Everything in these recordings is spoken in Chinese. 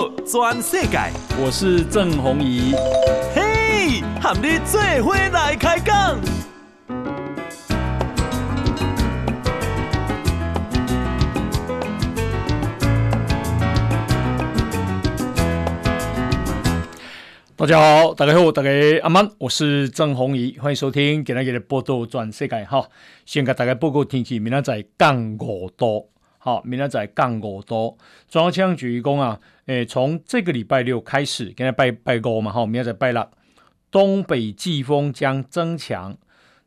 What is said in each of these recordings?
道全世界，我是郑宏仪。嘿，和你做伙来开讲。大家好，大家好，大家阿曼，我是郑宏仪，欢迎收听今日的报道全世界哈。先给大家报告天气，明仔载降五度。好，明仔载降五度。中央气象局讲啊，诶，从这个礼拜六开始，今天拜拜五嘛，好，明仔载拜六，东北季风将增强。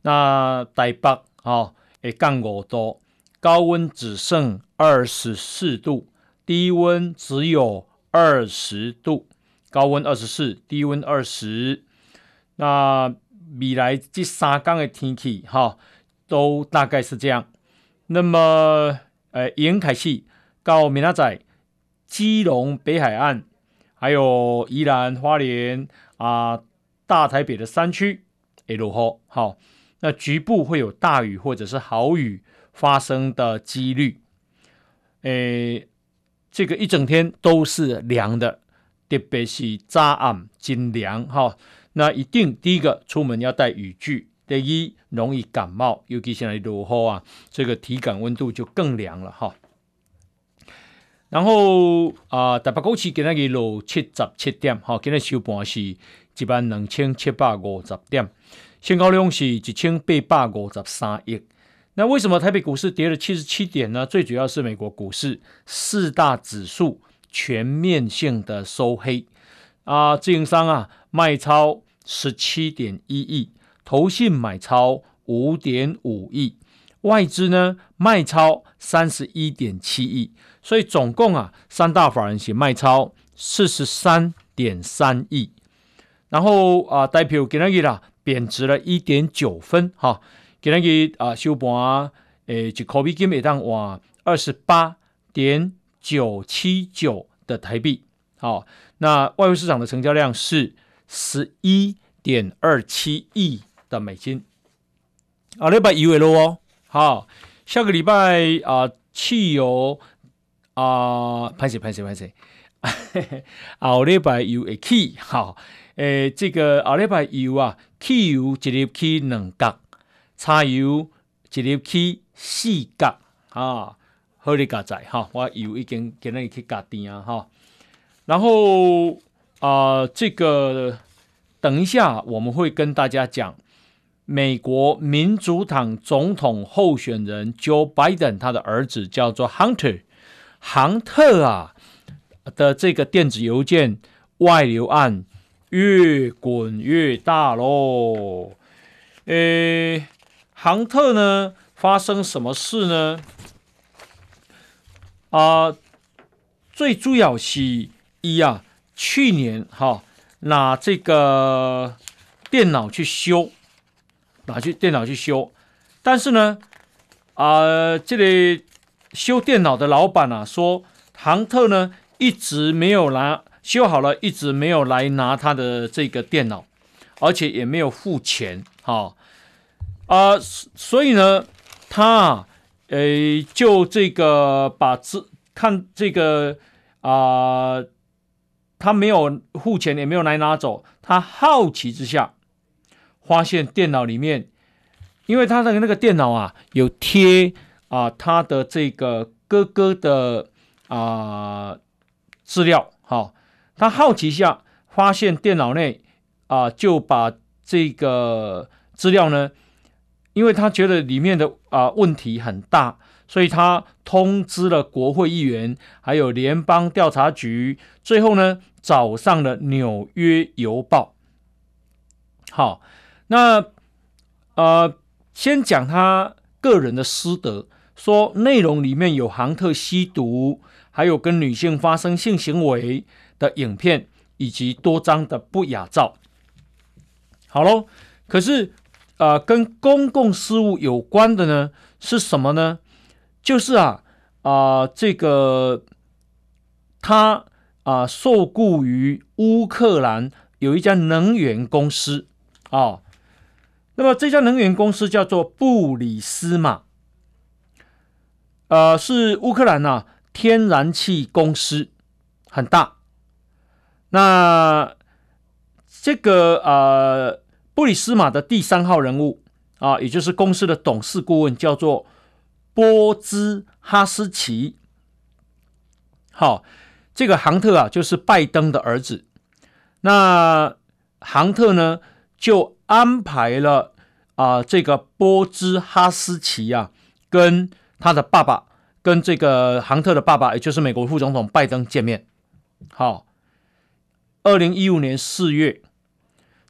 那台北啊，诶，降五度，高温只剩二十四度，低温只有二十度。高温二十四，低温二十。那未来这三天的天气哈，都大概是这样。那么。诶，沿海系到明仔载，基隆北海岸，还有宜兰花莲啊，大台北的山区，会落雨，好，那局部会有大雨或者是豪雨发生的几率。诶，这个一整天都是凉的，特别是早暗真凉哈。那一定第一个出门要带雨具。第一，容易感冒，尤其现在落雨啊，这个体感温度就更凉了哈。然后啊，台北股市今日落七十七点，哈，今日收盘是一万两千七百五十点，成交量是一千八百五十三亿。那为什么台北股市跌了七十七点呢？最主要是美国股市四大指数全面性的收黑啊，自营商啊卖超十七点一亿。投信买超五点五亿，外资呢卖超三十一点七亿，所以总共啊三大法人是卖超四十三点三亿。然后啊，代表今日啦贬值了一点九分哈，今日啊收盘诶，就可比金每当换二十八点九七九的台币。好，那外汇市场的成交量是十一点二七亿。的美金，啊，礼拜油了哦，好，下个礼拜啊，汽油啊，拍谢拍谢拍谢，后礼拜油会起，哈，诶，这个后礼拜油啊，汽油一日起两角，柴油一日起四角，啊，好哩加载哈，我油已经今日去加定啊，哈，然后啊，这个等一下我们会跟大家讲。美国民主党总统候选人 Joe Biden，他的儿子叫做 Hunter，杭特啊的这个电子邮件外流案越滚越大喽。诶，杭特呢发生什么事呢？啊、最主要是一啊，去年哈、拿这个电脑去修。拿去电脑去修，但是呢，啊、这里修电脑的老板啊说，唐特呢一直没有拿修好了，一直没有来拿他的这个电脑，而且也没有付钱，哈、啊、所以呢，他啊呃就这个把资看这个啊、他没有付钱，也没有来拿走，他好奇之下。发现电脑里面，因为他的那个电脑啊，有贴啊他的这个哥哥的啊资料，好，他好奇下，发现电脑内啊就把这个资料呢，因为他觉得里面的啊问题很大，所以他通知了国会议员，还有联邦调查局，最后呢找上了纽约邮报，好。那呃，先讲他个人的私德，说内容里面有杭特吸毒，还有跟女性发生性行为的影片，以及多张的不雅照。好喽，可是呃，跟公共事务有关的呢是什么呢？就是啊啊、这个他啊、受雇于乌克兰有一家能源公司啊。那么这家能源公司叫做布里斯马，呃，是乌克兰呐天然气公司，很大那这个呃，布里斯马的第三号人物啊，也就是公司的董事顾问，叫做波兹哈斯奇。好，这个杭特啊，就是拜登的儿子。那杭特呢，就安排了啊、这个波兹哈斯奇啊，跟他的爸爸，跟这个杭特的爸爸，也就是美国副总统拜登见面。好，二零一五年四月，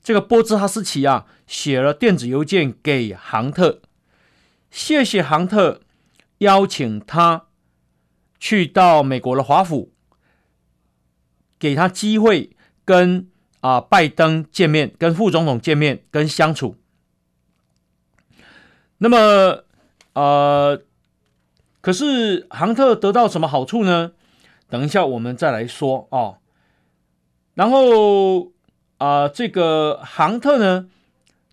这个波兹哈斯奇啊，写了电子邮件给杭特，谢谢杭特邀请他。去到美国的华府，给他机会跟啊拜登见面，跟副总统见面，跟相处。那么，呃，可是杭特得到什么好处呢？等一下我们再来说哦。然后啊，这个杭特呢，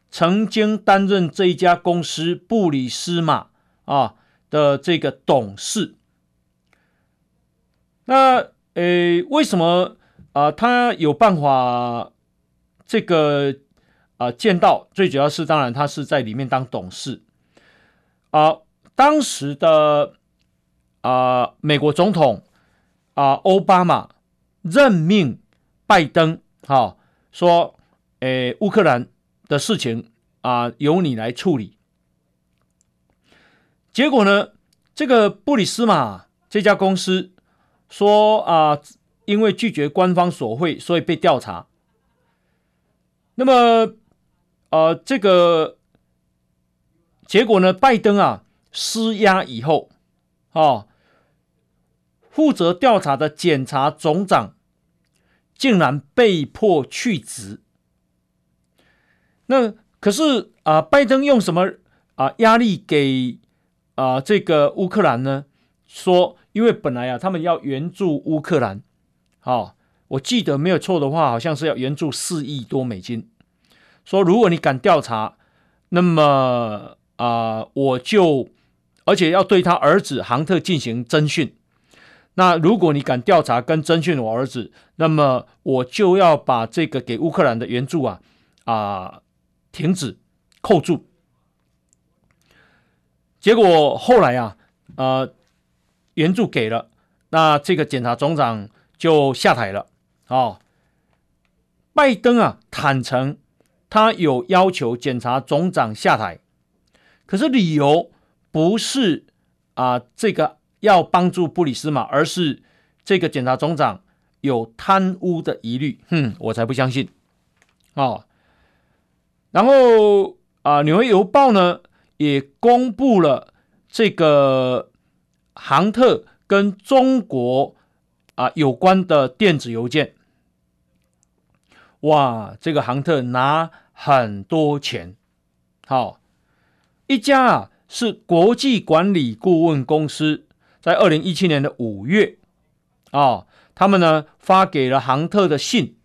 曾经担任这一家公司布里斯马啊的这个董事。那呃，为什么啊、他有办法这个啊、见到？最主要是，当然他是在里面当董事啊、当时的啊、美国总统啊，奥、巴马任命拜登，哈、说，诶，乌克兰的事情啊、由你来处理。结果呢，这个布里斯马这家公司。说啊，因为拒绝官方索贿，所以被调查。那么，呃，这个结果呢？拜登啊施压以后，啊，负责调查的检察总长竟然被迫去职。那可是啊，拜登用什么啊压力给啊这个乌克兰呢？说。因为本来啊，他们要援助乌克兰，好、哦，我记得没有错的话，好像是要援助四亿多美金。说如果你敢调查，那么啊、我就而且要对他儿子杭特进行侦讯。那如果你敢调查跟征讯我儿子，那么我就要把这个给乌克兰的援助啊啊、停止扣住。结果后来啊，呃。援助给了，那这个检察总长就下台了。哦，拜登啊坦承他有要求检察总长下台，可是理由不是啊这个要帮助布里斯马，而是这个检察总长有贪污的疑虑。哼，我才不相信。哦，然后啊，《纽约邮报》呢也公布了这个。杭特跟中国啊有关的电子邮件，哇，这个杭特拿很多钱。好，一家啊是国际管理顾问公司，在二零一七年的五月啊，他们呢发给了杭特的信，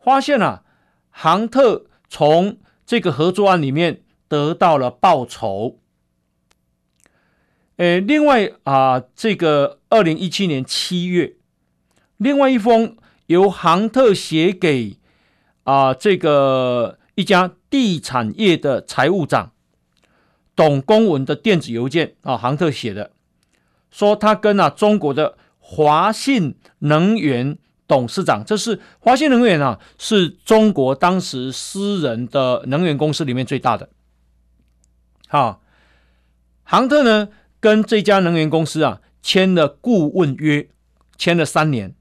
发现啊，杭特从这个合作案里面得到了报酬。诶，另外啊，这个二零一七年七月，另外一封由杭特写给啊这个一家地产业的财务长董公文的电子邮件啊，杭特写的，说他跟啊中国的华信能源董事长，这是华信能源啊，是中国当时私人的能源公司里面最大的。好，杭特呢，跟这家能源公司啊签了顾问约，签了三年，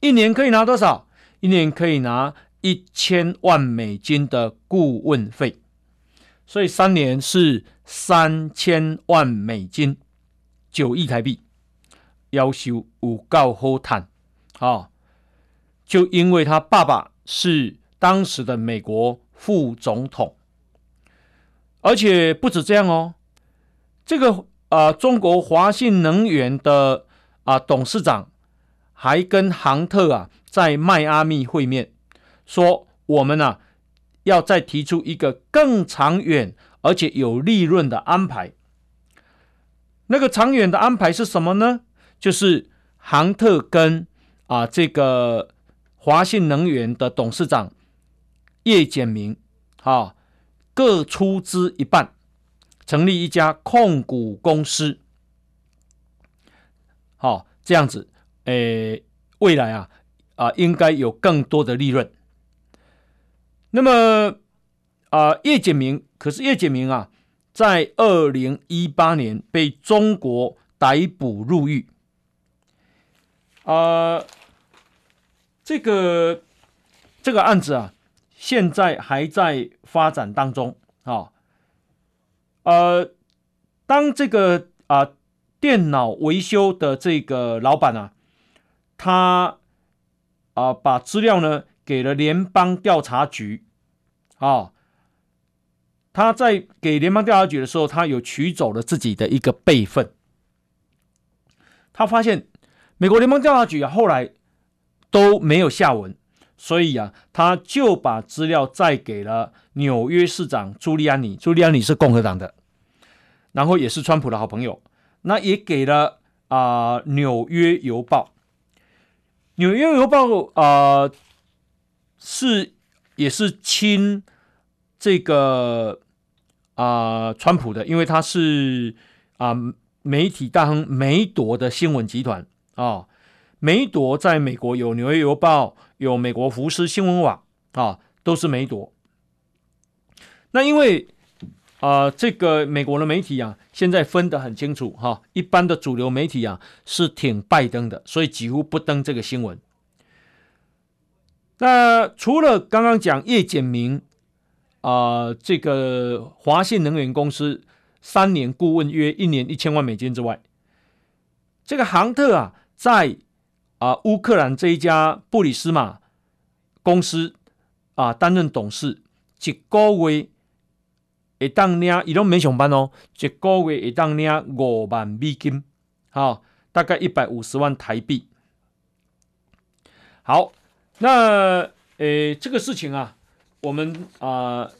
一年可以拿多少？一年可以拿一千万美金的顾问费，所以三年是三千万美金，九亿台币。要求有够好谈，啊，就因为他爸爸是当时的美国副总统，而且不止这样哦。这个啊、呃，中国华信能源的啊、董事长还跟杭特啊在迈阿密会面，说我们啊要再提出一个更长远而且有利润的安排。那个长远的安排是什么呢？就是杭特跟啊，这个华信能源的董事长叶简明啊，各出资一半，成立一家控股公司。好、啊，这样子，诶，未来啊啊，应该有更多的利润。那么啊，叶简明，可是叶简明啊，在二零一八年被中国逮捕入狱。啊，这个这个案子啊，现在还在发展当中啊。呃，当这个啊电脑维修的这个老板啊，他啊把资料呢给了联邦调查局啊，他在给联邦调查局的时候，他有取走了自己的一个备份，他发现。美国联邦调查局，后来都没有下文，所以啊，他就把资料再给了纽约市长朱利安尼。朱利安尼是共和党的，然后也是川普的好朋友。那也给了啊，《纽约邮报》。《纽约邮报》啊，是也是亲这个啊、川普的，因为他是啊、媒体大亨梅铎的新闻集团。啊、梅铎在美国有《纽约邮报》，有美国福斯新闻网，啊、都是梅铎。那因为啊、这个美国的媒体啊，现在分得很清楚哈、一般的主流媒体啊是挺拜登的，所以几乎不登这个新闻。那除了刚刚讲叶简明啊、这个华信能源公司三年顾问约一年一千万美金之外，这个杭特啊。在啊，乌克兰这一家布里斯马公司啊担任董事，一个月会当领，伊拢没上班哦，一个月会当领五万美金，好，大概一百五十万台币。好，那诶，这个事情啊，我们啊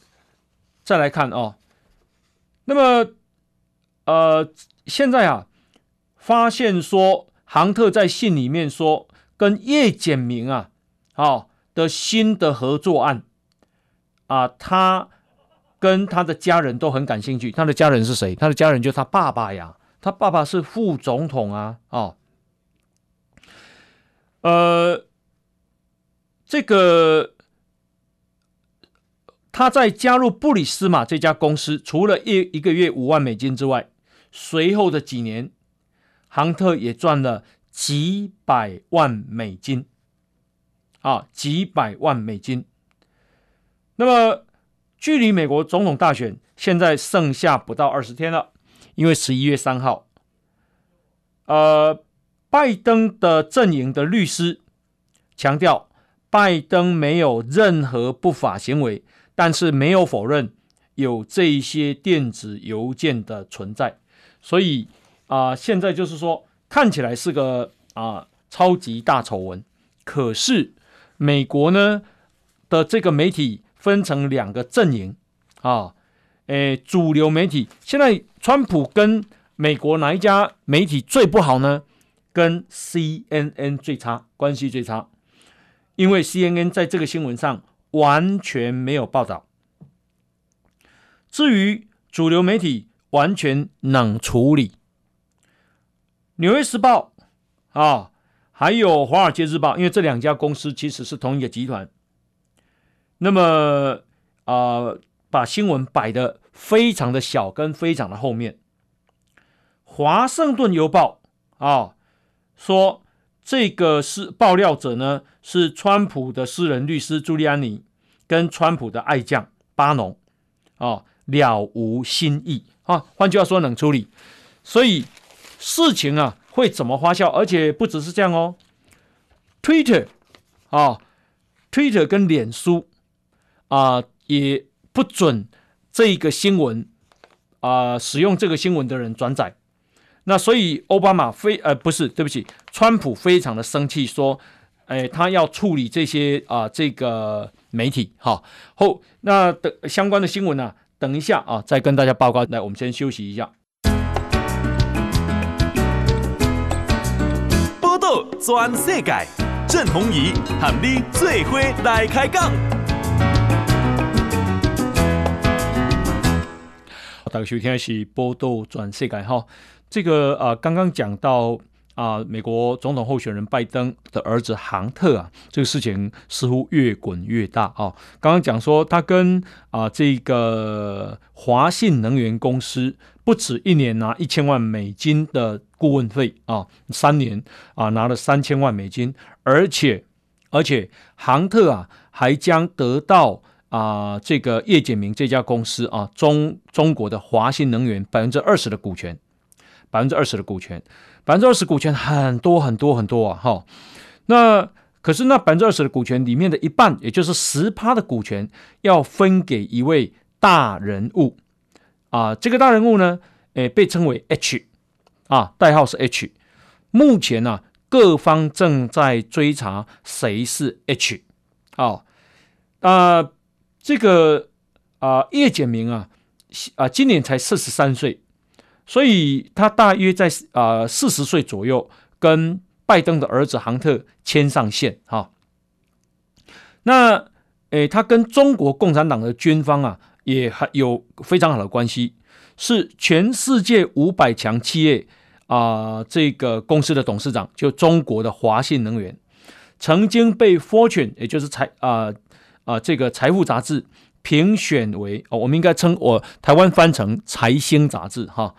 再来看哦。那么呃，现在啊，发现说。杭特在信里面说，跟叶简明啊，好的新的合作案啊，他跟他的家人都很感兴趣。他的家人是谁？他的家人就是他爸爸呀，他爸爸是副总统啊，哦，呃，这个他在加入布里斯马这家公司，除了一一个月五万美金之外，随后的几年。杭特也赚了几百万美金，啊，几百万美金。那么，距离美国总统大选现在剩下不到二十天了，因为十一月三号，呃，拜登的阵营的律师强调，拜登没有任何不法行为，但是没有否认有这些电子邮件的存在，所以。啊、现在就是说，看起来是个啊、超级大丑闻，可是美国呢的这个媒体分成两个阵营啊，诶，主流媒体现在川普跟美国哪一家媒体最不好呢？跟 CNN 最差，关系最差，因为 CNN 在这个新闻上完全没有报道。至于主流媒体，完全冷处理。《纽约时报》啊，还有《华尔街日报》，因为这两家公司其实是同一个集团。那么啊、把新闻摆的非常的小，跟非常的后面。《华盛顿邮报》啊，说这个是爆料者呢，是川普的私人律师朱利安尼跟川普的爱将巴农啊，了无新意啊。换句话说，冷处理。所以。事情啊会怎么发酵？而且不只是这样哦，Twitter 啊，Twitter 跟脸书啊也不准这个新闻啊使用这个新闻的人转载。那所以奥巴马非呃不是，对不起，川普非常的生气，说，哎，他要处理这些啊这个媒体。好，后那的相关的新闻呢、啊，等一下啊再跟大家报告。来，我们先休息一下。全世界郑弘仪喊你最伙来开讲。大家收听的是报道转世界哈，这个啊，刚刚讲到啊，美国总统候选人拜登的儿子杭特啊，这个事情似乎越滚越大啊。刚刚讲说他跟啊这个华信能源公司不止一年拿一千万美金的顾问费啊，三年啊拿了三千万美金，而且而且杭特啊还将得到。啊，这个叶简明这家公司啊，中中国的华信能源百分之二十的股权，百分之二十的股权，百分之二十股权很多很多很多啊！哈，那可是那百分之二十的股权里面的一半，也就是十趴的股权，要分给一位大人物啊。这个大人物呢，诶，被称为 H 啊，代号是 H。目前呢、啊，各方正在追查谁是 H 啊啊。这个啊，叶简明啊，啊，今年才四十三岁，所以他大约在啊四十岁左右，跟拜登的儿子杭特牵上线哈。那诶，他跟中国共产党的军方啊，也还有非常好的关系，是全世界五百强企业啊这个公司的董事长，就中国的华信能源，曾经被 Fortune，也就是财啊。啊，这个财富杂志评选为哦，我们应该称我台湾翻成财星杂志哈。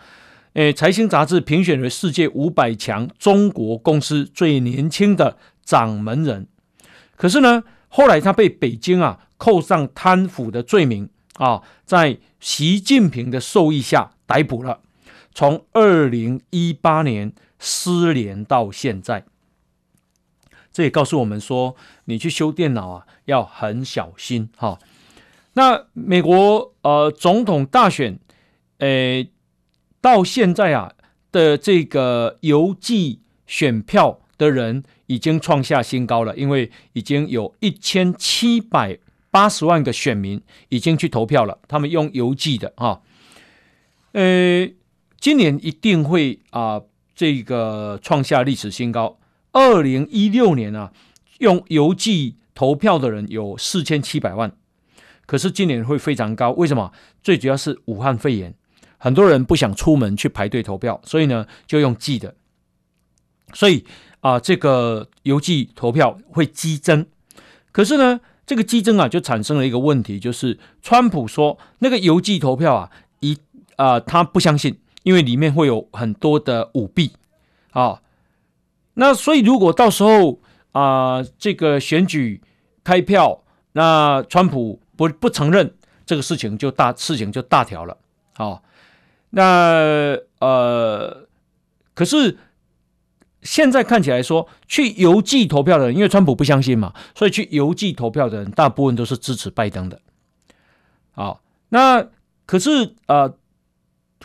诶，财星杂志评选为世界五百强中国公司最年轻的掌门人。可是呢，后来他被北京啊扣上贪腐的罪名啊，在习近平的授意下逮捕了，从二零一八年失联到现在。这也告诉我们说，你去修电脑啊，要很小心哈。那美国呃总统大选，诶，到现在啊的这个邮寄选票的人已经创下新高了，因为已经有一千七百八十万个选民已经去投票了，他们用邮寄的哈。呃，今年一定会啊这个创下历史新高。二零一六年啊，用邮寄投票的人有四千七百万，可是今年会非常高，为什么？最主要是武汉肺炎，很多人不想出门去排队投票，所以呢就用寄的，所以啊，这个邮寄投票会激增。可是呢，这个激增啊，就产生了一个问题，就是川普说那个邮寄投票啊，一啊他不相信，因为里面会有很多的舞弊啊。那所以，如果到时候啊、这个选举开票，那川普不不承认这个事情，就大事情就大条了。啊、那呃，可是现在看起来说，去邮寄投票的人，因为川普不相信嘛，所以去邮寄投票的人，大部分都是支持拜登的。好、那可是呃，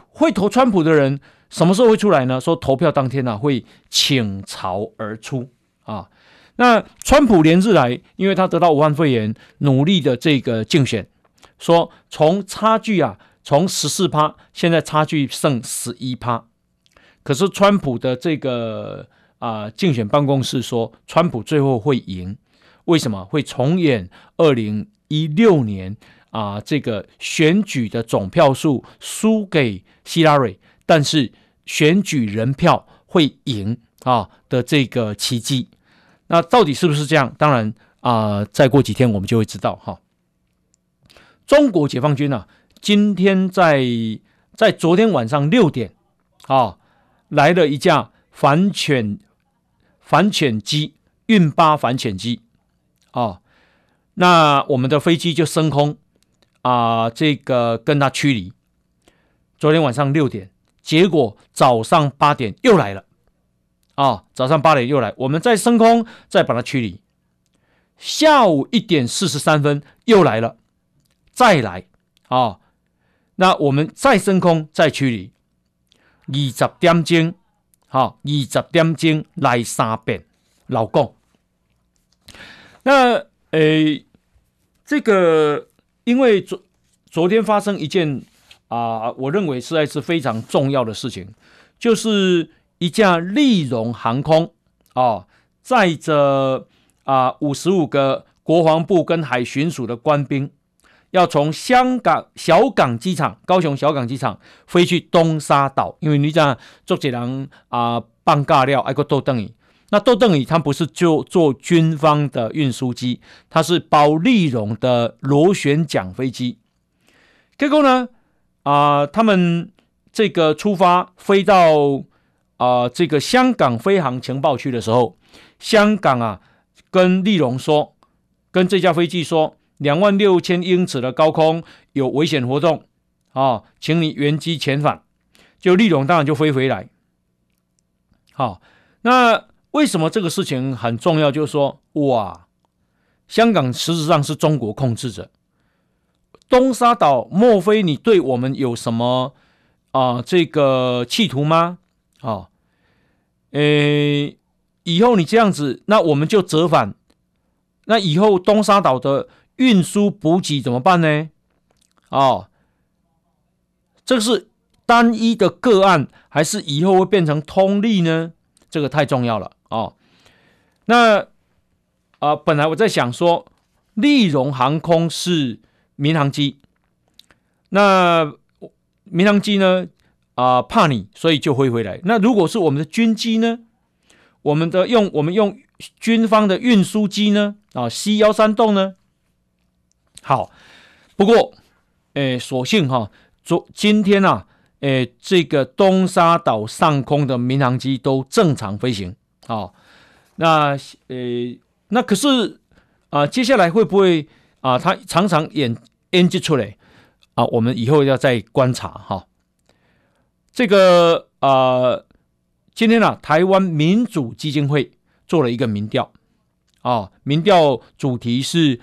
会投川普的人。什么时候会出来呢？说投票当天呢、啊、会倾巢而出啊。那川普连日来，因为他得到武汉肺炎，努力的这个竞选，说从差距啊，从十四趴，现在差距剩十一趴。可是川普的这个啊竞选办公室说，川普最后会赢。为什么会重演二零一六年啊这个选举的总票数输给希拉蕊？但是选举人票会赢啊的这个奇迹，那到底是不是这样？当然啊，再过几天我们就会知道哈。中国解放军啊，今天在在昨天晚上六点啊，来了一架反潜反潜机运八反潜机啊，那我们的飞机就升空啊，这个跟他驱离。昨天晚上六点。结果早上八点又来了，啊，早上八点又来，我们再升空，再把它驱离。下午一点四十三分又来了，再来，啊，那我们再升空，再驱离。二十点钟，好，二十点钟来三遍，老公。那诶，这个因为昨昨天发生一件。啊，我认为实在是非常重要的事情，就是一架立荣航空啊，载着啊五十五个国防部跟海巡署的官兵，要从香港小港机场、高雄小港机场飞去东沙岛，因为你讲做这人啊半尬料，爱个斗凳椅。那斗凳椅，它不是就做军方的运输机，它是包利荣的螺旋桨飞机。结果呢，啊、他们这个出发飞到啊、这个香港飞航情报区的时候，香港啊跟利荣说，跟这架飞机说，两万六千英尺的高空有危险活动啊，请你原机遣返。就立荣当然就飞回来。好，那。为什么这个事情很重要？就是说，哇，香港实质上是中国控制着东沙岛，莫非你对我们有什么啊、这个企图吗？啊、哦，诶，以后你这样子，那我们就折返，那以后东沙岛的运输补给怎么办呢？哦，这个是单一的个案，还是以后会变成通例呢？这个太重要了。哦，那啊、本来我在想说，立荣航空是民航机，那民航机呢啊、怕你，所以就会回来。那如果是我们的军机呢？我们的用我们用军方的运输机呢？啊，C 幺三洞呢？好，不过，诶，所幸哈，昨今天啊，诶，这个东沙岛上空的民航机都正常飞行。好，那呃，那可是啊、接下来会不会啊？他常常演演技出来啊？我们以后要再观察哈。这个啊、今天呢、啊，台湾民主基金会做了一个民调啊，民调主题是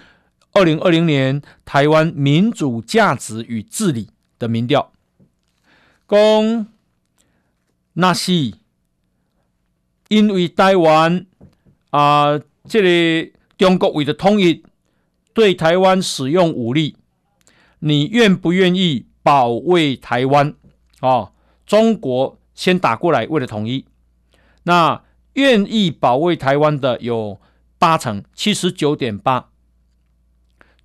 二零二零年台湾民主价值与治理的民调，公那西。因为台湾啊、这里、中国为了统一，对台湾使用武力，你愿不愿意保卫台湾？哦，中国先打过来为了统一，那愿意保卫台湾的有八成，七十九点八，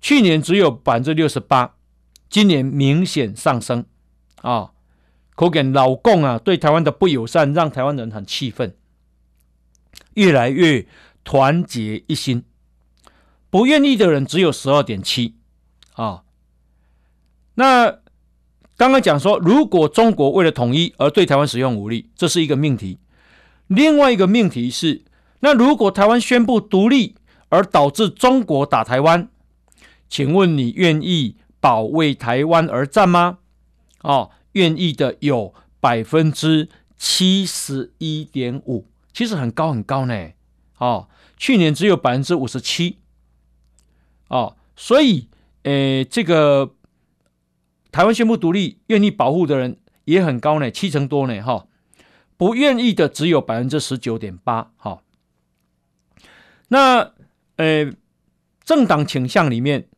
去年只有百分之六十八，今年明显上升啊、哦！可见老共啊对台湾的不友善，让台湾人很气愤。越来越团结一心，不愿意的人只有十二点七啊。那刚刚讲说，如果中国为了统一而对台湾使用武力，这是一个命题。另外一个命题是，那如果台湾宣布独立而导致中国打台湾，请问你愿意保卫台湾而战吗？哦，愿意的有百分之七十一点五。其实很高很高呢，哦，去年只有百分之五十七，哦，所以，诶，这个台湾宣布独立，愿意保护的人也很高呢，七成多呢，哈、哦，不愿意的只有百分之十九点八，哈。那，诶，政党倾向里面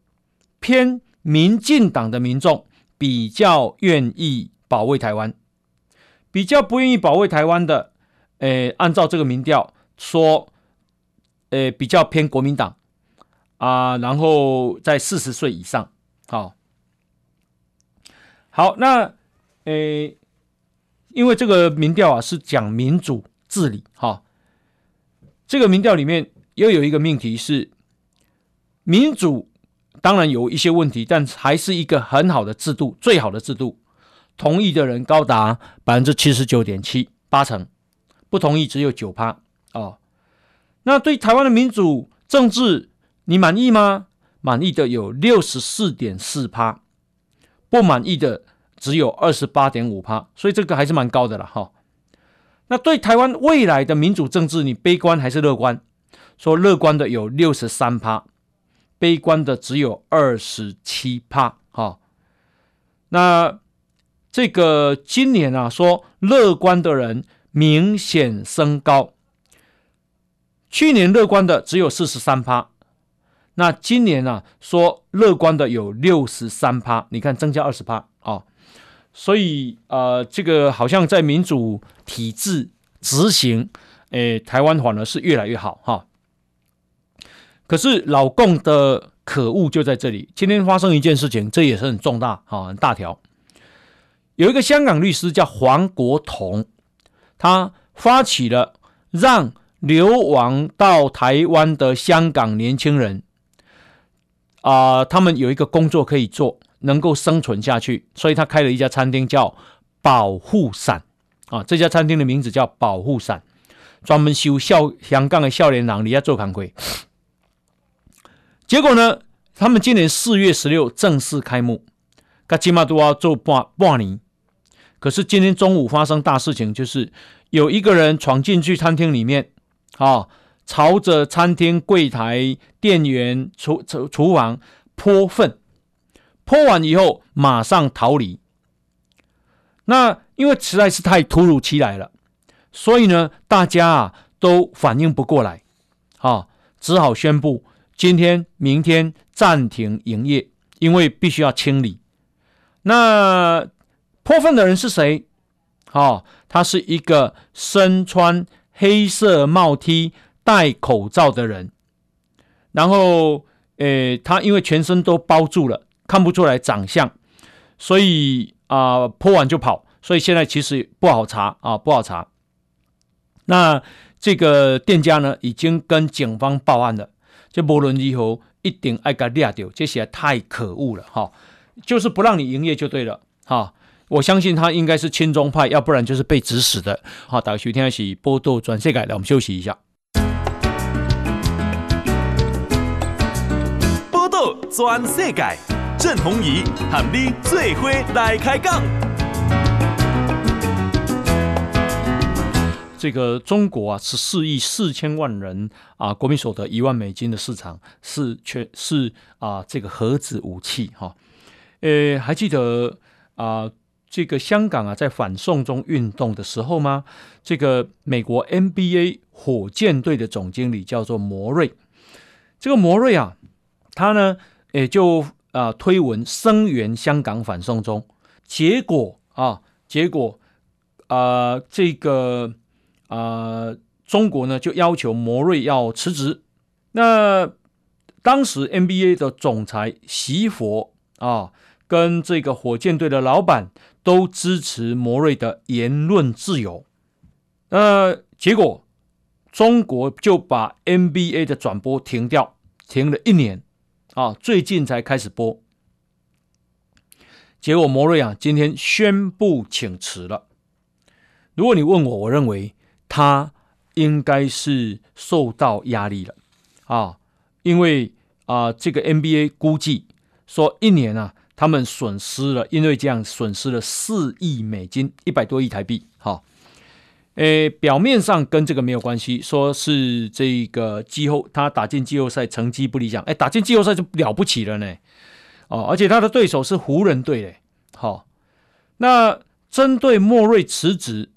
偏民进党的民众比较愿意保卫台湾，比较不愿意保卫台湾的。诶，按照这个民调说，诶，比较偏国民党。啊，然后在四十岁以上，好，好，那诶，因为这个民调啊是讲民主治理，哈，这个民调里面又有一个命题是民主，当然有一些问题，但还是一个很好的制度，最好的制度，同意的人高达百分之七十九点七，八成。不同意只有九趴哦，那对台湾的民主政治你满意吗？满意的有六十四点四趴，不满意的只有二十八点五趴，所以这个还是蛮高的了哈、那对台湾未来的民主政治，你悲观还是乐观？说乐观的有六十三趴，悲观的只有二十七趴哈。那这个今年啊，说乐观的人。明显升高，去年乐观的只有四十三趴，那今年呢、啊？说乐观的有六十三趴，你看增加二十趴啊，所以呃，这个好像在民主体制执行，诶，台湾反而是越来越好哈。可是老共的可恶就在这里，今天发生一件事情，这也是很重大啊，很大条。有一个香港律师叫黄国同，他发起了让流亡到台湾的香港年轻人啊、他们有一个工作可以做，能够生存下去，所以他开了一家餐厅，叫保护伞啊。这家餐厅的名字叫保护伞，专门修笑香港的少年郎，你要做工课。结果呢，他们今年四月十六正式开幕，他起码都要做半半年。可是今天中午发生大事情，就是有一个人闯进去餐厅里面，啊，朝着餐厅柜台、店员、厨厨厨房泼粪，泼完以后马上逃离。那因为实在是太突如其来了，所以呢，大家啊都反应不过来，啊，只好宣布。今天、明天暂停营业，因为必须要清理。那泼粪的人是谁？哦，他是一个身穿黑色帽 T、戴口罩的人。然后，诶，他因为全身都包住了，看不出来长相，所以啊，泼完就跑。所以现在其实不好查啊，不好查。那这个店家呢，已经跟警方报案了。这无论如何，一定爱给抓掉，这些太可恶了哈！就是不让你营业就对了哈！我相信他应该是亲中派，要不然就是被指使的。好，大家收听的是报道全世界，来我们休息一下。报道全世界，郑弘仪喊你最伙来开讲。这个中国啊，十四亿四千万人啊，国民所得一万美金的市场是全是啊，这个核子武器哈。呃，还记得啊，这个香港啊，在反送中运动的时候吗？这个美国 NBA 火箭队的总经理叫做摩瑞，这个摩瑞啊，他呢也就啊推文声援香港反送中，结果啊，结果啊，这个。啊、中国呢就要求摩瑞要辞职。那当时 NBA 的总裁席佛啊，跟这个火箭队的老板都支持摩瑞的言论自由。那结果中国就把 NBA 的转播停掉，停了一年啊，最近才开始播。结果摩瑞啊，今天宣布请辞了。如果你问我，我认为。他应该是受到压力了啊，因为啊、这个 NBA 估计说一年啊，他们损失了，因为这样损失了四亿美金，一百多亿台币。哈、啊，诶，表面上跟这个没有关系，说是这个季后他打进季后赛成绩不理想，哎，打进季后赛就了不起了呢，哦、而且他的对手是湖人队嘞。好、那针对莫瑞辞职。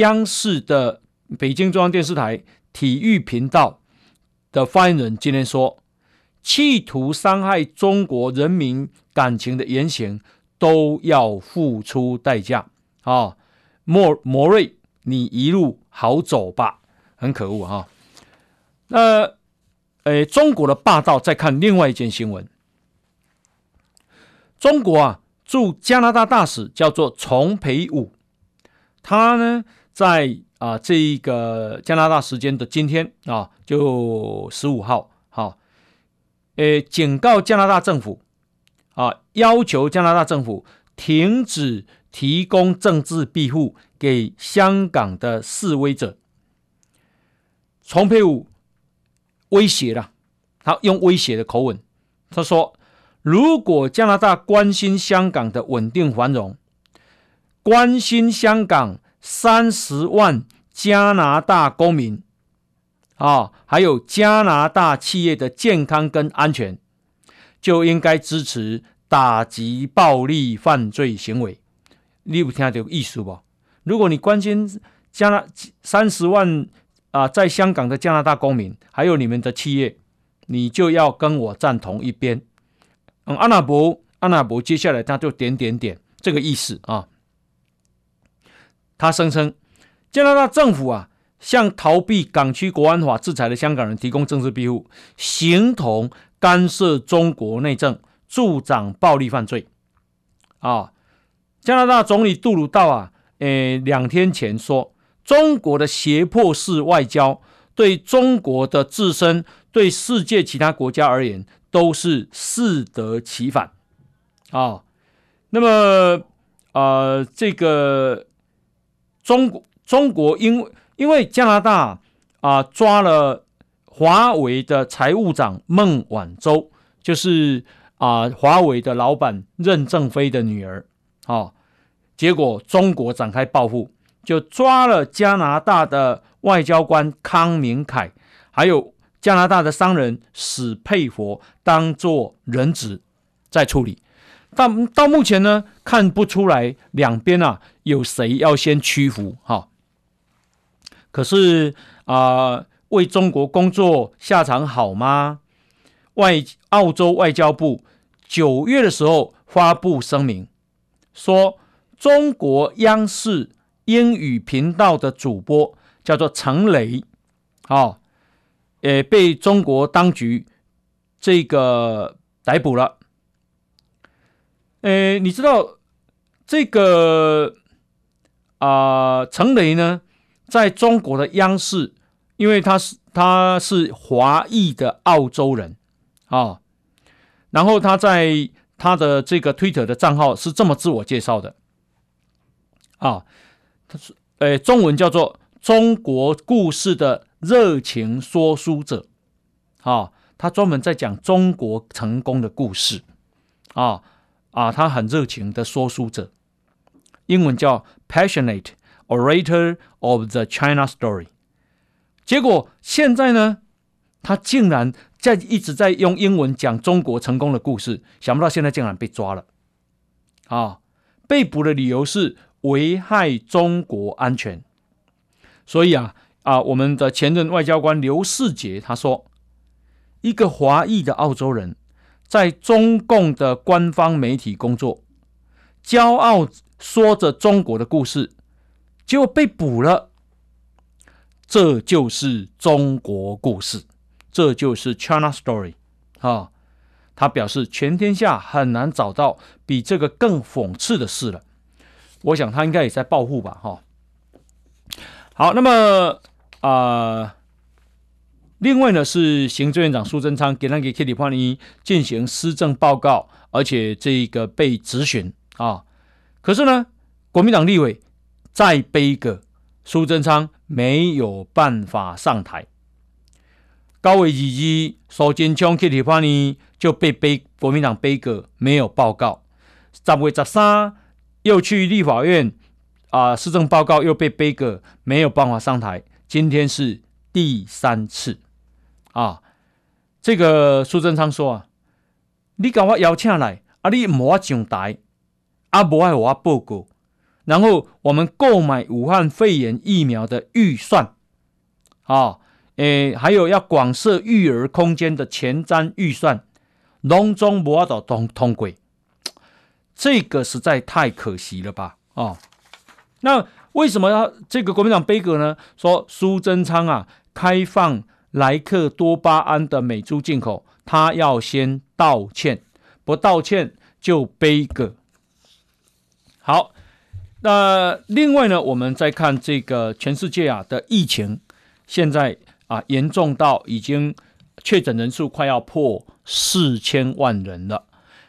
央视的北京中央电视台体育频道的发言人今天说，企图伤害中国人民感情的言行都要付出代价。啊，莫莫瑞，你一路好走吧，很可恶哈。那，诶，中国的霸道。再看另外一件新闻，中国啊驻加拿大大使叫做丛培武，他呢？在啊，这一个加拿大时间的今天啊，就十五号，好，诶，警告加拿大政府啊，要求加拿大政府停止提供政治庇护给香港的示威者。丛培武威胁了，他用威胁的口吻，他说：“如果加拿大关心香港的稳定繁荣，关心香港。”三十万加拿大公民啊，还有加拿大企业的健康跟安全，就应该支持打击暴力犯罪行为。你有听到意思不？如果你关心加拿三十万啊，在香港的加拿大公民，还有你们的企业，你就要跟我站同一边。嗯，阿纳伯，阿纳伯，接下来他就点点点这个意思啊。他声称，加拿大政府啊向逃避港区国安法制裁的香港人提供政治庇护，形同干涉中国内政，助长暴力犯罪。啊，加拿大总理杜鲁道啊，诶，两天前说，中国的胁迫式外交对中国的自身、对世界其他国家而言都是适得其反。啊，那么呃，这个中国中国因为。因为加拿大啊抓了华为的财务长孟晚舟，就是啊华为的老板任正非的女儿，哦，结果中国展开报复，就抓了加拿大的外交官康明凯，还有加拿大的商人史佩佛，当做人质在处理。但到目前呢，看不出来两边啊有谁要先屈服，哈、可是啊、为中国工作下场好吗？外澳洲外交部九月的时候发布声明，说中国央视英语频道的主播叫做陈雷，啊，也被中国当局这个逮捕了。诶，你知道这个啊，陈、雷呢？在中国的央视，因为他是他是华裔的澳洲人啊，然后他在他的这个推特的账号是这么自我介绍的啊，他是诶，中文叫做中国故事的热情说书者啊，他专门在讲中国成功的故事啊啊，他很热情的说书者，英文叫 passionate。Orator of the China Story，结果现在呢，他竟然在一直在用英文讲中国成功的故事，想不到现在竟然被抓了，啊，被捕的理由是危害中国安全。所以啊啊，我们的前任外交官刘世杰他说，一个华裔的澳洲人在中共的官方媒体工作，骄傲说着中国的故事。结果被捕了，这就是中国故事，这就是 China Story 啊！他表示，全天下很难找到比这个更讽刺的事了。我想他应该也在报复吧，哈。好，那么啊、另外呢是行政院长苏贞昌给那个 Kitty Pony 进行施政报告，而且这个被质询啊，可是呢，国民党立委。再背个苏贞昌没有办法上台，高维吉吉苏贞昌去提法呢就被背国民党背个没有报告，十月十三又去立法院啊，施政报告又被背个没有办法上台，今天是第三次。啊。这个苏贞昌说啊，你把我邀请来啊，你莫上台啊，无爱我报告。然后我们购买武汉肺炎疫苗的预算，啊，诶，还有要广设育儿空间的前瞻预算，隆中不要走通通轨，这个实在太可惜了吧？啊，那为什么要这个国民党杯葛呢？说苏贞昌啊，开放莱克多巴胺的美猪进口，他要先道歉，不道歉就背个。好。那另外呢，我们再看这个全世界啊的疫情，现在啊严重到已经确诊人数快要破四千万人了，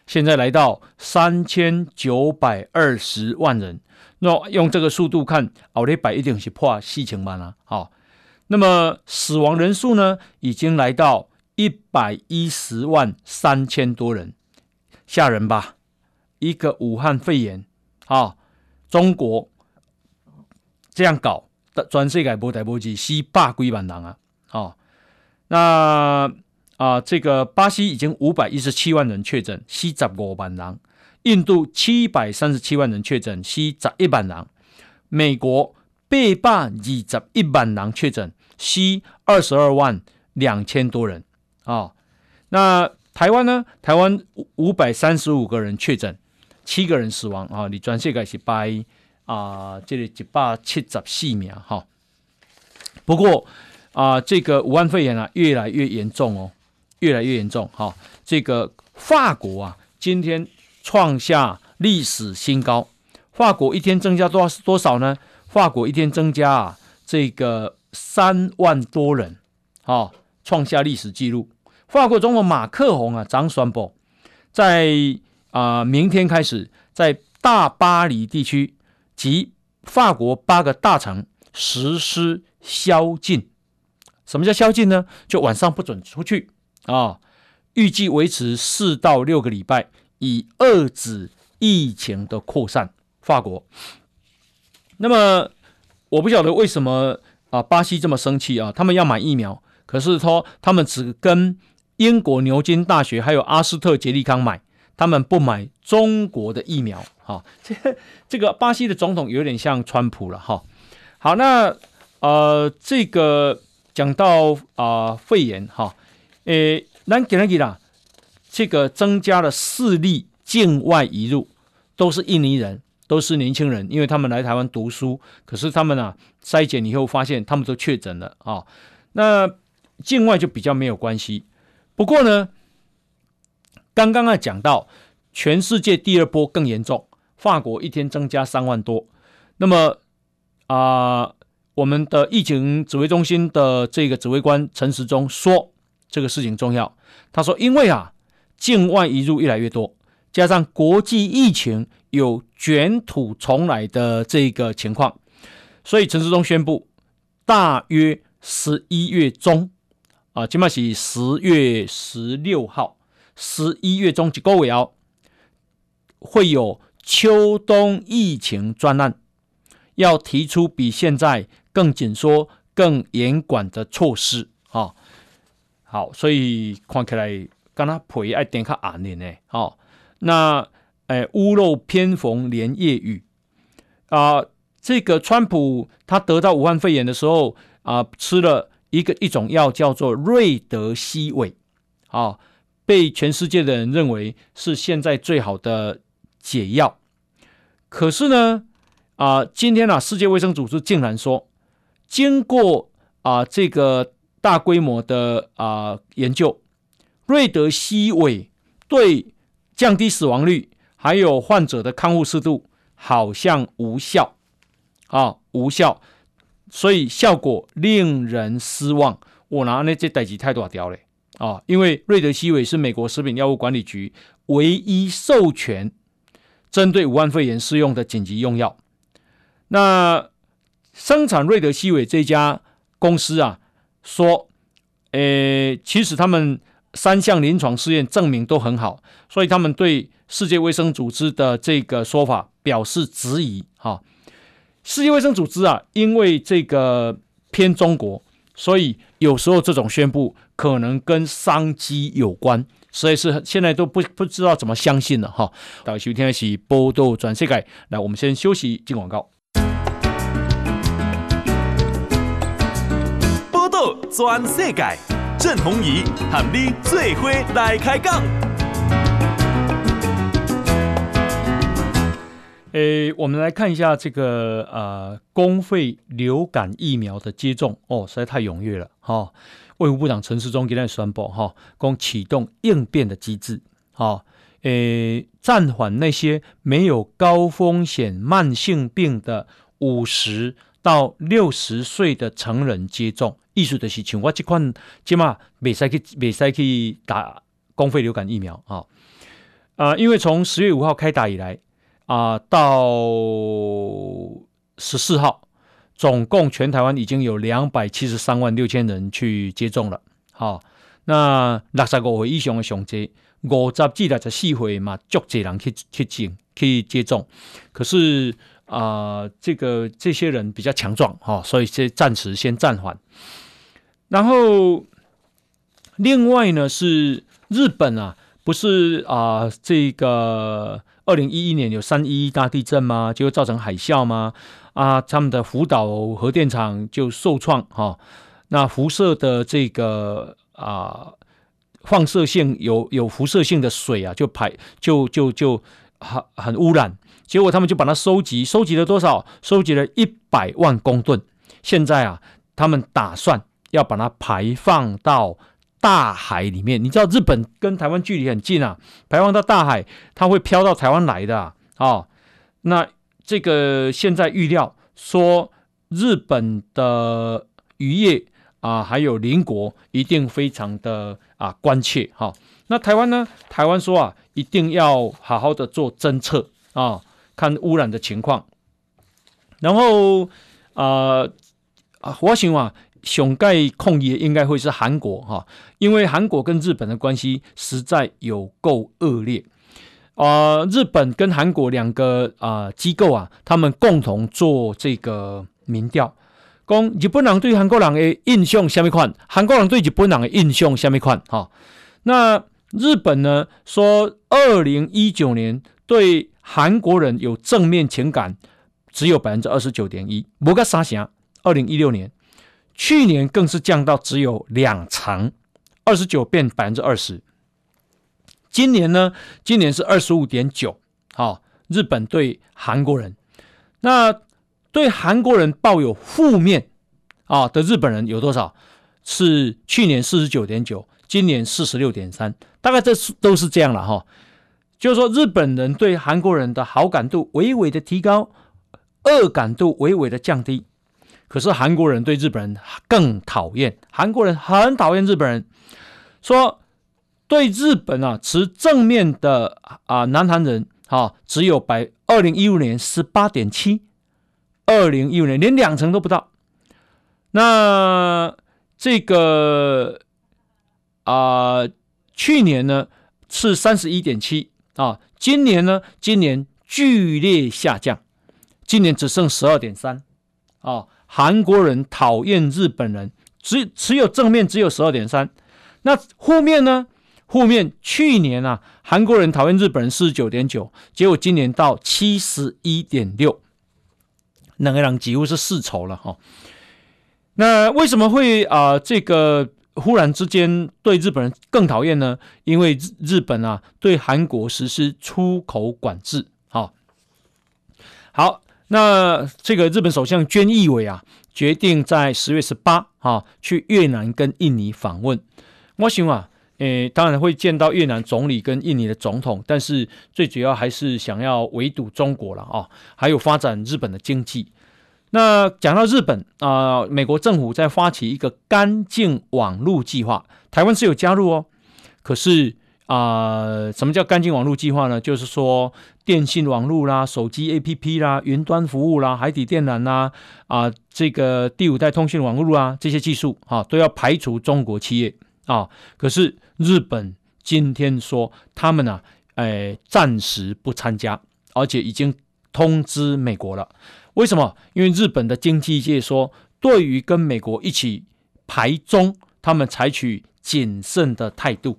现在来到三千九百二十万人。那用这个速度看，奥利百一定是破四千万了。好，那么死亡人数呢，已经来到一百一十万三千多人，吓人吧？一个武汉肺炎，啊。中国这样搞，全世界无台无志，死百几万人啊！哦，那啊、这个巴西已经五百一十七万人确诊，死十五万人；印度七百三十七万人确诊，死十一万人；美国八百二十一万人确诊，死二十二万两千多人啊、那台湾呢？台湾五百三十五个人确诊。七个人死亡啊！你全世界是败啊，这里一百七十四名哈。不过啊、这个武汉肺炎啊，越来越严重哦，越来越严重。哈、这个法国啊，今天创下历史新高。法国一天增加多少多少呢？法国一天增加啊，这个三万多人，啊、创下历史纪录。法国总统马克龙啊，将宣布在啊、明天开始，在大巴黎地区及法国八个大城实施宵禁。什么叫宵禁呢？就晚上不准出去啊！预计维持四到六个礼拜，以遏止疫情的扩散。法国。那么我不晓得为什么啊，巴西这么生气啊？他们要买疫苗，可是说他们只跟英国牛津大学还有阿斯特捷利康买，他们不买中国的疫苗。哈，这这个巴西的总统有点像川普了哈。好，那呃，这个。讲到啊、肺炎哈，诶，咱给他给啦，这个增加了四例境外移入，都是印尼人，都是年轻人，因为他们来台湾读书，可是他们啊筛检以后发现他们都确诊了啊，那境外就比较没有关系。不过呢，刚刚啊讲到全世界第二波更严重，法国一天增加三万多，那么啊。我们的疫情指挥中心的这个指挥官陈时中说，这个事情重要。他说，因为啊，境外移入越来越多，加上国际疫情有卷土重来的这个情况，所以陈世忠宣布，大约十一月中啊，起码是十月十六号，十一月中几个月哦，会有秋冬疫情专案，要提出比现在。更紧缩、更严管的措施啊，好，所以看起来跟他陪爱点卡阿年呢，好，那哎屋漏偏逢连夜雨啊，这个川普他得到武汉肺炎的时候啊，吃了一个一种药叫做瑞德西韦啊，被全世界的人认为是现在最好的解药，可是呢啊，今天啊，世界卫生组织竟然说。经过啊、这个大规模的啊、研究，瑞德西韦对降低死亡率还有患者的康复速度好像无效啊无效，所以效果令人失望。我拿那这代志太大条了啊，因为瑞德西韦是美国食品药物管理局唯一授权针对武汉肺炎适用的紧急用药。那生产瑞德西韦这家公司啊，说，呃，其实他们三项临床试验证明都很好，所以他们对世界卫生组织的这个说法表示质疑。哈，世界卫生组织啊，因为这个偏中国，所以有时候这种宣布可能跟商机有关，所以是现在都不不知道怎么相信了。哈，大家收听的是报道全世界，来，我们先休息进广告。波道转世界，郑弘仪喊你最伙来开讲。诶，我们来看一下这个呃，公费流感疫苗的接种哦，实在太踊跃了哈、卫福部长陈时中今天宣布哈，共、启动应变的机制，哈、诶，暂缓那些没有高风险慢性病的五十到六十岁的成人接种。意思就是，像我这款，起码未使去，未使去打公费流感疫苗啊。啊，因为从十月五号开打以来啊，到十四号，总共全台湾已经有两百七十三万六千人去接种了。好，那六十五岁以上的上剂，五十至六十四岁嘛，足济人去去进去接种。可是啊，这个这些人比较强壮哈，所以先暂时先暂缓。然后，另外呢是日本啊，不是啊、这个二零一一年有三一一大地震吗？就会造成海啸吗？啊，他们的福岛核电厂就受创哈、那辐射的这个啊，放射性有有辐射性的水啊，就排就就就很很污染，结果他们就把它收集，收集了多少？收集了一百万公吨，现在啊。他们打算要把它排放到大海里面。你知道日本跟台湾距离很近啊，排放到大海，它会飘到台湾来的啊。那这个现在预料说，日本的渔业啊，还有邻国一定非常的啊关切哈、那台湾呢？台湾说啊，一定要好好的做侦测啊，看污染的情况。然后啊啊，我想啊，上盖控也应该会是韩国哈、因为韩国跟日本的关系实在有够恶劣啊。日本跟韩国两个啊机构啊，他们共同做这个民调。讲日本人对韩国人的印象什么款？韩国人对日本人的印象什么款？哈，那日本呢说，二零一九年对韩国人有正面情感只有百分之二十九点一，不过三成。二零一六年，去年更是降到只有两成，二十九变百分之二十。今年呢？今年是二十五点九。好，日本对韩国人那。对韩国人抱有负面啊的日本人有多少？是去年四十九点九，今年四十六点三，大概这是都是这样了哈。就是说，日本人对韩国人的好感度微微的提高，恶感度微微的降低。可是韩国人对日本人更讨厌，韩国人很讨厌日本人，说对日本啊持正面的啊南韩人啊只有百二零一五年十八点七。二零一五年连两成都不到，那这个啊、去年呢是三十一点七啊，今年呢，今年剧烈下降，今年只剩十二点三啊。韩国人讨厌日本人，只只有正面只有十二点三，那负面呢？负面去年啊，韩国人讨厌日本人四十九点九，结果今年到七十一点六。两个人几乎是世仇了哈，那为什么会啊、这个忽然之间对日本人更讨厌呢？因为日日本啊对韩国实施出口管制。好，好，那这个日本首相菅义伟啊决定在十月十八号去越南跟印尼访问。我想啊。诶，当然会见到越南总理跟印尼的总统，但是最主要还是想要围堵中国了啊，还有发展日本的经济。那讲到日本啊，美国政府在发起一个干净网络计划，台湾是有加入哦。可是啊，什么叫干净网络计划呢？就是说电信网络啦、手机 APP 啦、云端服务啦、海底电缆啦啊，这个第五代通讯网络啊，这些技术啊，都要排除中国企业啊。可是日本今天说他们呢、啊，诶，暂时不参加，而且已经通知美国了。为什么？因为日本的经济界说，对于跟美国一起排中，他们采取谨慎的态度。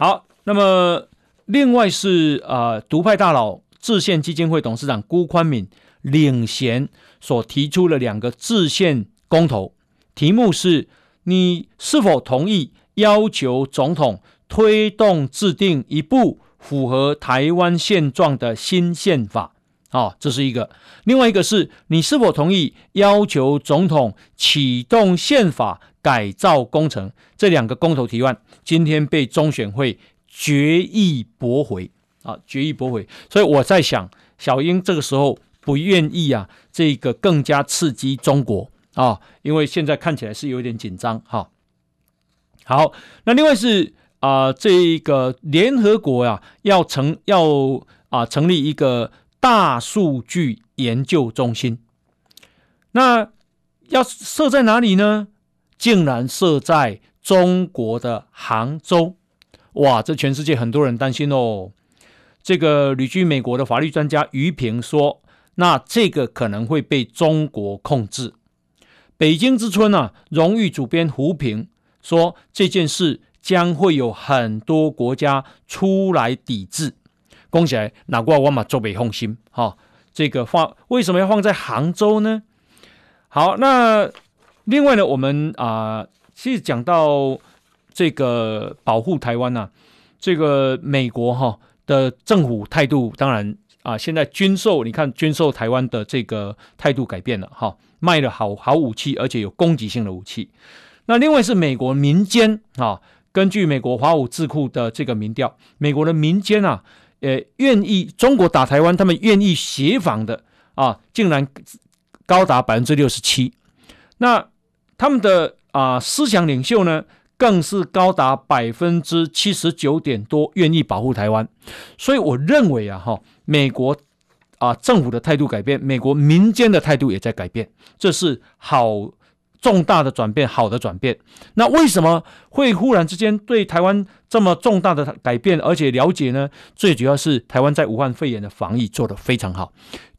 好，那么另外是呃，独派大佬制宪基金会董事长辜宽敏领衔所提出的两个制宪公投，题目是：你是否同意？要求总统推动制定一部符合台湾现状的新宪法，啊，这是一个；另外一个是你是否同意要求总统启动宪法改造工程？这两个公投提案今天被中选会决议驳回，啊，决议驳回。所以我在想，小英这个时候不愿意啊，这个更加刺激中国啊，因为现在看起来是有点紧张，哈。好，那另外是啊、呃，这个联合国呀、啊，要成要啊、成立一个大数据研究中心，那要设在哪里呢？竟然设在中国的杭州，哇，这全世界很多人担心哦。这个旅居美国的法律专家于平说，那这个可能会被中国控制。北京之春啊，荣誉主编胡平。说这件事将会有很多国家出来抵制，恭喜来，哪怪我嘛做北放心哈。这个放为什么要放在杭州呢？好，那另外呢，我们啊、其实讲到这个保护台湾呐、啊，这个美国哈的政府态度，当然啊，现在军售，你看军售台湾的这个态度改变了哈。卖了好好武器，而且有攻击性的武器。那另外是美国民间啊，根据美国华武智库的这个民调，美国的民间啊，呃，愿意中国打台湾，他们愿意协防的啊，竟然高达百分之六十七。那他们的啊思想领袖呢，更是高达百分之七十九点多愿意保护台湾。所以我认为啊，哈，美国啊政府的态度改变，美国民间的态度也在改变，这是好。重大的转变，好的转变。那为什么会忽然之间对台湾这么重大的改变，而且了解呢？最主要是台湾在武汉肺炎的防疫做得非常好，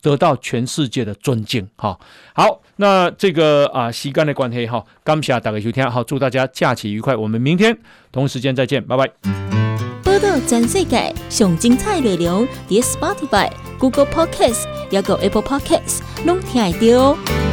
得到全世界的尊敬。哈，好，那这个啊，时间的关系哈，感谢大家收听，好，祝大家假期愉快。我们明天同时间再见，拜拜。报道全世界上精彩内容，点 Spotify、Google Podcasts，还有 Apple Podcasts，拢听得到。